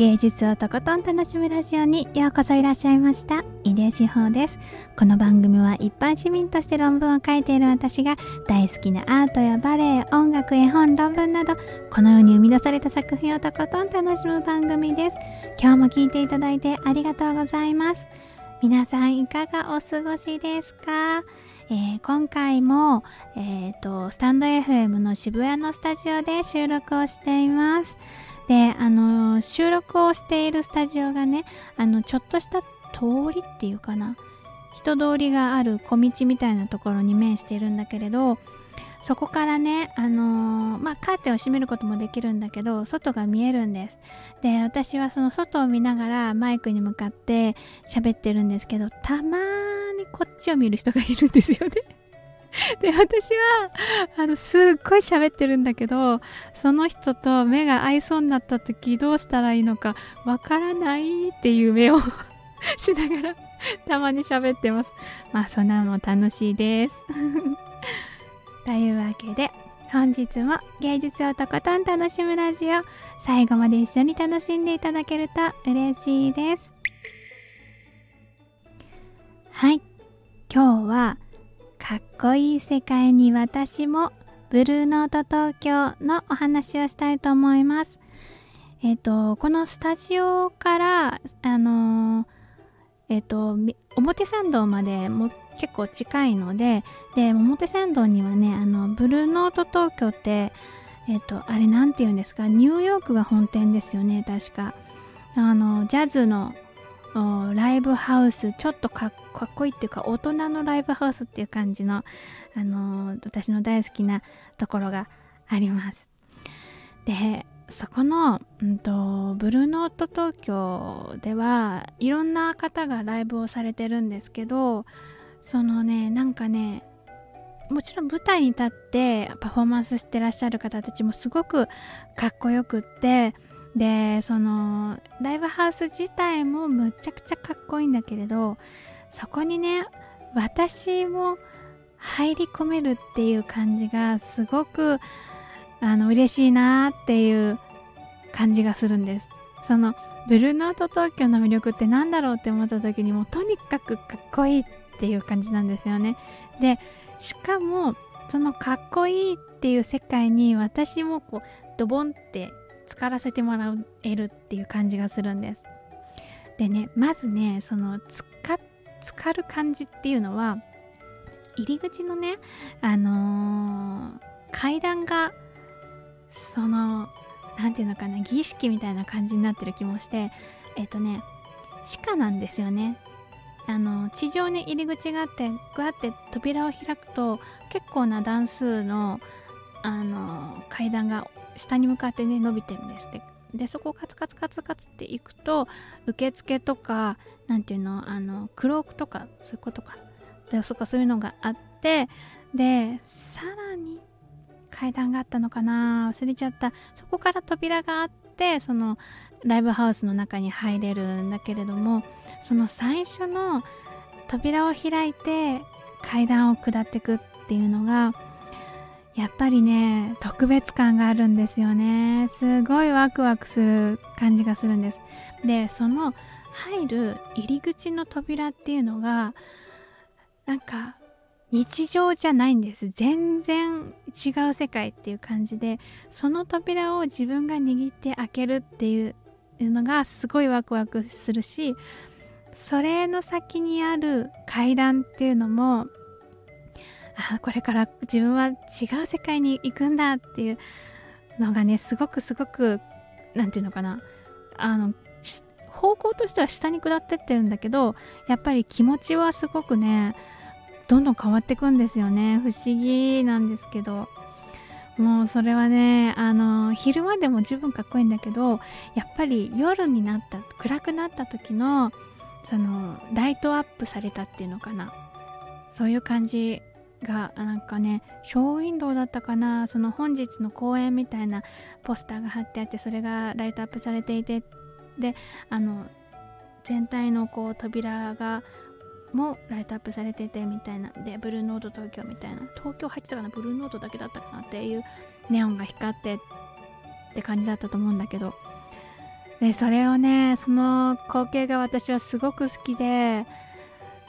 芸術をとことん楽しむラジオにようこそいらっしゃいました。井出志保です。この番組は一般市民として論文を書いている私が大好きなアートやバレエ音楽絵本論文などこの世に生み出された作品をとことん楽しむ番組です。今日も聞いていただいてありがとうございます。皆さんいかがお過ごしですか？えー、今回も、えーと、スタンド FM の渋谷のスタジオで収録をしています。で、あの収録をしているスタジオがね、あのちょっとした通りっていうかな、人通りがある小道みたいなところに面しているんだけれど、そこからね、あのー、まあ、カーテンを閉めることもできるんだけど、外が見えるんです。で、私はその外を見ながらマイクに向かって喋ってるんですけど、たまにこっちを見る人がいるんですよねで、私は、あの、すっごい喋ってるんだけど、その人と目が合いそうになった時どうしたらいいのかわからないっていう目をしながら、たまに喋ってます。まあ、そんなのも楽しいです。というわけで本日も芸術をとことん楽しむラジオ最後まで一緒に楽しんでいただけると嬉しいですはい今日はかっこいい世界に私もブルーノート東京のお話をしたいと思います。えっ、とこのスタジオからあのえっ、と表参道までも結構近いのでで表参道にはねあのブルーノート東京ってえっ、とあれ何て言うんですか？ニューヨークが本店ですよね確か。あのジャズのライブハウスちょっとかっこいいっていうか大人のライブハウスっていう感じの、あの私の大好きなところがあります。でそこの、うんと、ブルーノート東京ではいろんな方がライブをされてるんですけどそのねなんかねもちろん舞台に立ってパフォーマンスしてらっしゃる方たちもすごくかっこよくってでそのライブハウス自体もむちゃくちゃかっこいいんだけれどそこにね私も入り込めるっていう感じがすごくあの嬉しいなっていう感じがするんです。そのブルーノート東京の魅力って何だろうって思った時にもとにかくかっこいいっていう感じなんですよね。でしかもそのかっこいいっていう世界に私もこうドボンって浸からせてもらえるっていう感じがするんです。でねまずねそのつか浸かる感じっていうのは入り口のねあのー、階段がその何て言うのかな儀式みたいな感じになってる気もしてえっ、とね地下なんですよね。あの地上に入り口があってグワって扉を開くと結構な段数のあの階段が下に向かってね伸びてるんです。ででそこをカツカツカツカツっていくと受付とか何ていうのあのクロークとかそういうことか。でそかそういうのがあってでさらに階段があったのかな。忘れちゃった。そこから扉があってそのライブハウスの中に入れるんだけれどもその最初の扉を開いて階段を下っていくっていうのがやっぱりね特別感があるんですよね。すごいワクワクする感じがするんです。でその入る入り口の扉っていうのがなんか日常じゃないんです。全然違う世界っていう感じでその扉を自分が握って開けるっていうのがすごいワクワクするしそれの先にある階段っていうのもあこれから自分は違う世界に行くんだっていうのがねすごくすごく何て言うのかな。あの方向としては下に下ってってるんだけどやっぱり気持ちはすごくねどんどん変わってくんですよね。不思議なんですけど。もうそれはねあの昼間でも十分かっこいいんだけどやっぱり夜になった暗くなった時のそのライトアップされたっていうのかな。そういう感じがなんかねショーウィンドウだったかな。その本日の公演みたいなポスターが貼ってあってそれがライトアップされていて。であの全体のこう扉がもライトアップされててみたいな。でブルーノート東京みたいな。東京入ってたかな？ブルーノートだけだったかなっていうネオンが光ってって感じだったと思うんだけど。でそれをねその光景が私はすごく好きで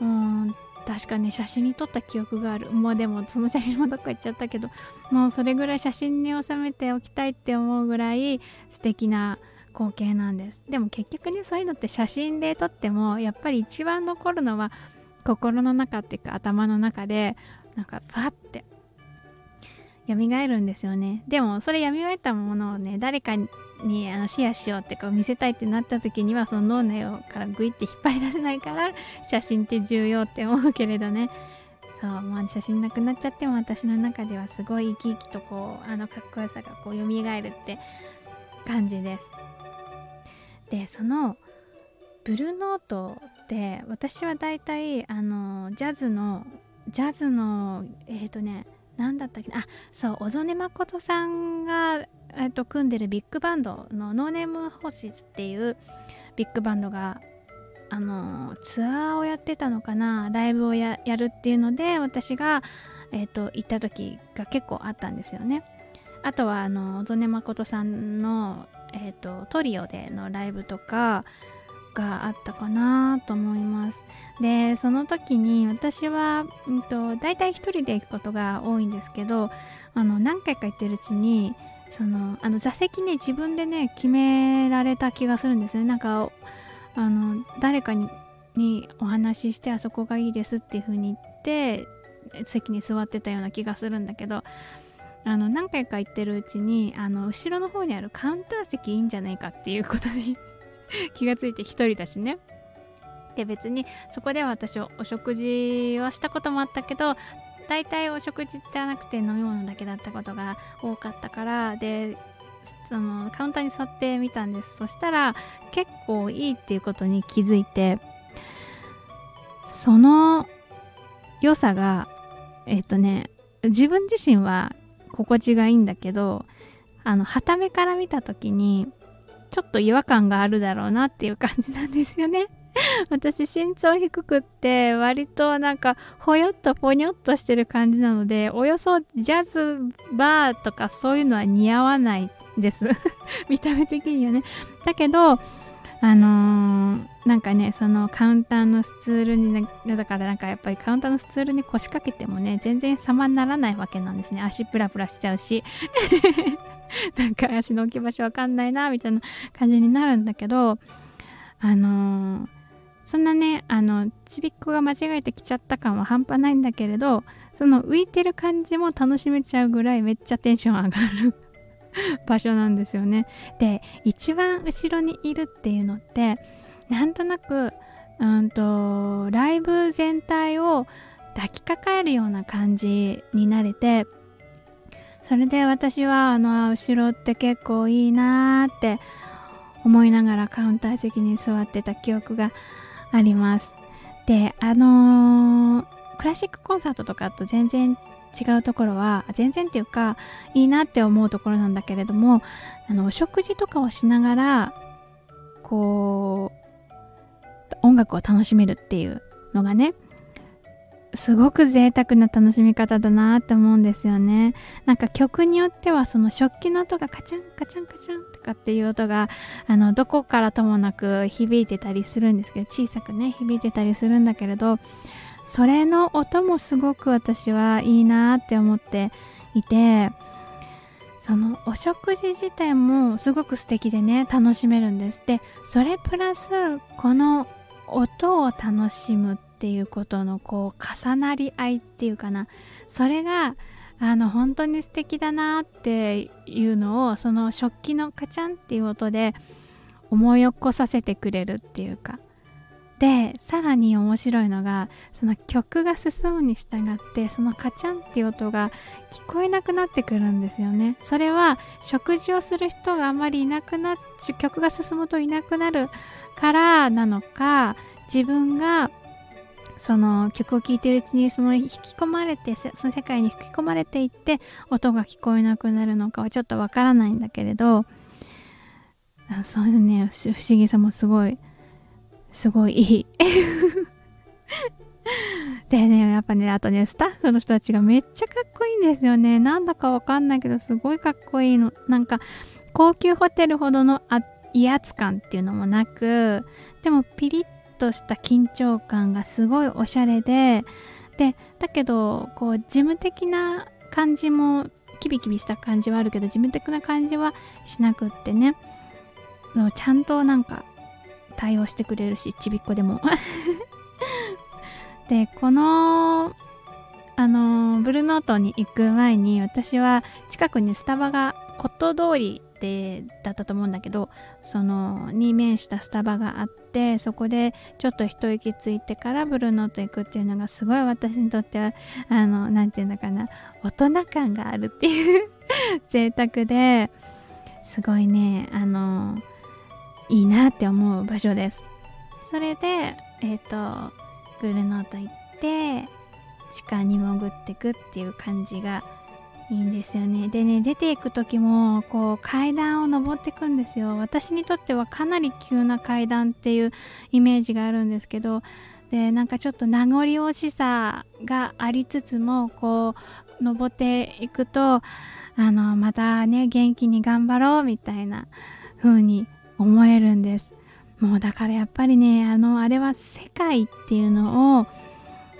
うん確かに写真に撮った記憶がある。もうでもその写真もどっか行っちゃったけど。もうそれぐらい写真に収めておきたいって思うぐらい素敵な光景なんです。でも結局ねそういうのって写真で撮ってもやっぱり一番残るのは心の中っていうか頭の中でなんかパッて蘇るんですよね。でもそれ蘇ったものをね誰かにあのシェアしようっていう見せたいってなった時にはその脳内からグイって引っ張り出せないから写真って重要って思うけれどね。そうまあ写真なくなっちゃっても私の中ではすごい生き生きとこうあのかっこよさがこう蘇るって感じです。でそのブルーノートって私はだいたいあのジャズのジャズのえっ、ー、とね何だったっけあそう小曽根真さんが、えっと、組んでるビッグバンドの No Name Horses っていうビッグバンドがあのツアーをやってたのかなライブをやるっていうので私が、えーと、行った時が結構あったんですよね。あとはあの小曽根真さんの、えーとトリオでのライブとかがあったかなと思いますでその時に私は、うんと、大体一人で行くことが多いんですけどあの何回か行ってるうちにそのあの座席ね自分でね決められた気がするんですね。なんかあの誰かににお話ししてあそこがいいですっていう風に言って席に座ってたような気がするんだけどあの何回か行ってるうちにあの後ろの方にあるカウンター席いいんじゃないかっていうことに 気がついて一人だしね。で別にそこでは私お食事はしたこともあったけど大体お食事じゃなくて飲み物だけだったことが多かったからでそのカウンターに座ってみたんですそしたら結構いいっていうことに気づいてその良さがえっ、とね自分自身は心地がいいんだけどあのはためから見た時にちょっと違和感があるだろうなっていう感じなんですよね。私身長低くって割となんかほよっとぽにょっとしてる感じなのでおよそジャズバーとかそういうのは似合わないです。見た目的にはね。だけどあのー、なんかねそのカウンターのスツールに、ね、だからなんかやっぱりカウンターのスツールに腰掛けてもね全然様にならないわけなんですね。足プラプラしちゃうし。なんか足の置き場所わかんないなみたいな感じになるんだけどあのー、そんなねあのちびっこが間違えてきちゃった感は半端ないんだけれどその浮いてる感じも楽しめちゃうぐらいめっちゃテンション上がる 場所なんですよね。で一番後ろにいるっていうのってなんとなくうんとライブ全体を抱きかかえるような感じになれてそれで私はあの後ろって結構いいなーって思いながらカウンター席に座ってた記憶があります。であのー、クラシックコンサートとかと全然違うところは全然っていうかいいなって思うところなんだけれどもあのお食事とかをしながらこう音楽を楽しめるっていうのがねすごく贅沢な楽しみ方だなって思うんですよね。なんか曲によってはその食器の音がカチャンカチャンカチャンとかっていう音があのどこからともなく響いてたりするんですけど小さくね響いてたりするんだけれどそれの音もすごく私はいいなって思っていてそのお食事自体もすごく素敵でね楽しめるんです。でそれプラスこの音を楽しむっていうことのこう重なり合いっていうかな。それがあの本当に素敵だなっていうのをその食器のカチャンっていう音で思い起こさせてくれるっていうか。でさらに面白いのがその曲が進むに従ってそのカチャンっていう音が聞こえなくなってくるんですよね。それは食事をする人があまりいなくなっ曲が進むといなくなるからなのか自分がその曲を聴いてるうちにその引き込まれてその世界に引き込まれていって音が聞こえなくなるのかはちょっとわからないんだけれどそういうね不思議さもすごいすごいいい。でねやっぱねあとねスタッフの人たちがめっちゃかっこいいんですよね。なんだかわかんないけどすごいかっこいいの。なんか高級ホテルほどのあ威圧感っていうのもなくでもピリッとした緊張感がすごいおしゃれででだけどこう事務的な感じもキビキビした感じはあるけど事務的な感じはしなくってね。ちゃんとなんか対応してくれるしちびっこでも。でこのあのブルーノートに行く前に私は近くにスタバがコット通りでだったと思うんだけどそのに面したスタバがあってそこでちょっと一息ついてからブルーノート行くっていうのがすごい私にとってはあの何て言うのかな大人感があるっていう 贅沢ですごいねあのいいなって思う場所です。それでえっ、ー、とブルーノート行って地下に潜ってくっていう感じがいいんですよね。でね出ていく時もこう階段を登っていくんですよ。私にとってはかなり急な階段っていうイメージがあるんですけどでなんかちょっと名残惜しさがありつつもこう登っていくとあのまたね元気に頑張ろうみたいな風に思えるんです。もうだからやっぱりねあのあれは世界っていうのを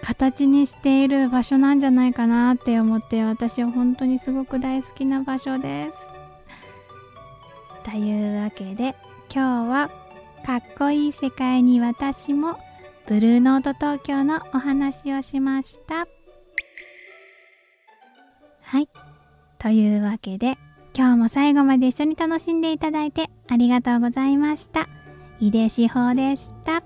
形にしている場所なんじゃないかなって思って私は本当にすごく大好きな場所です。というわけで今日はかっこいい世界に私もブルーノート東京のお話をしました。はい。というわけで今日も最後まで一緒に楽しんでいただいてありがとうございました。井出志保でした。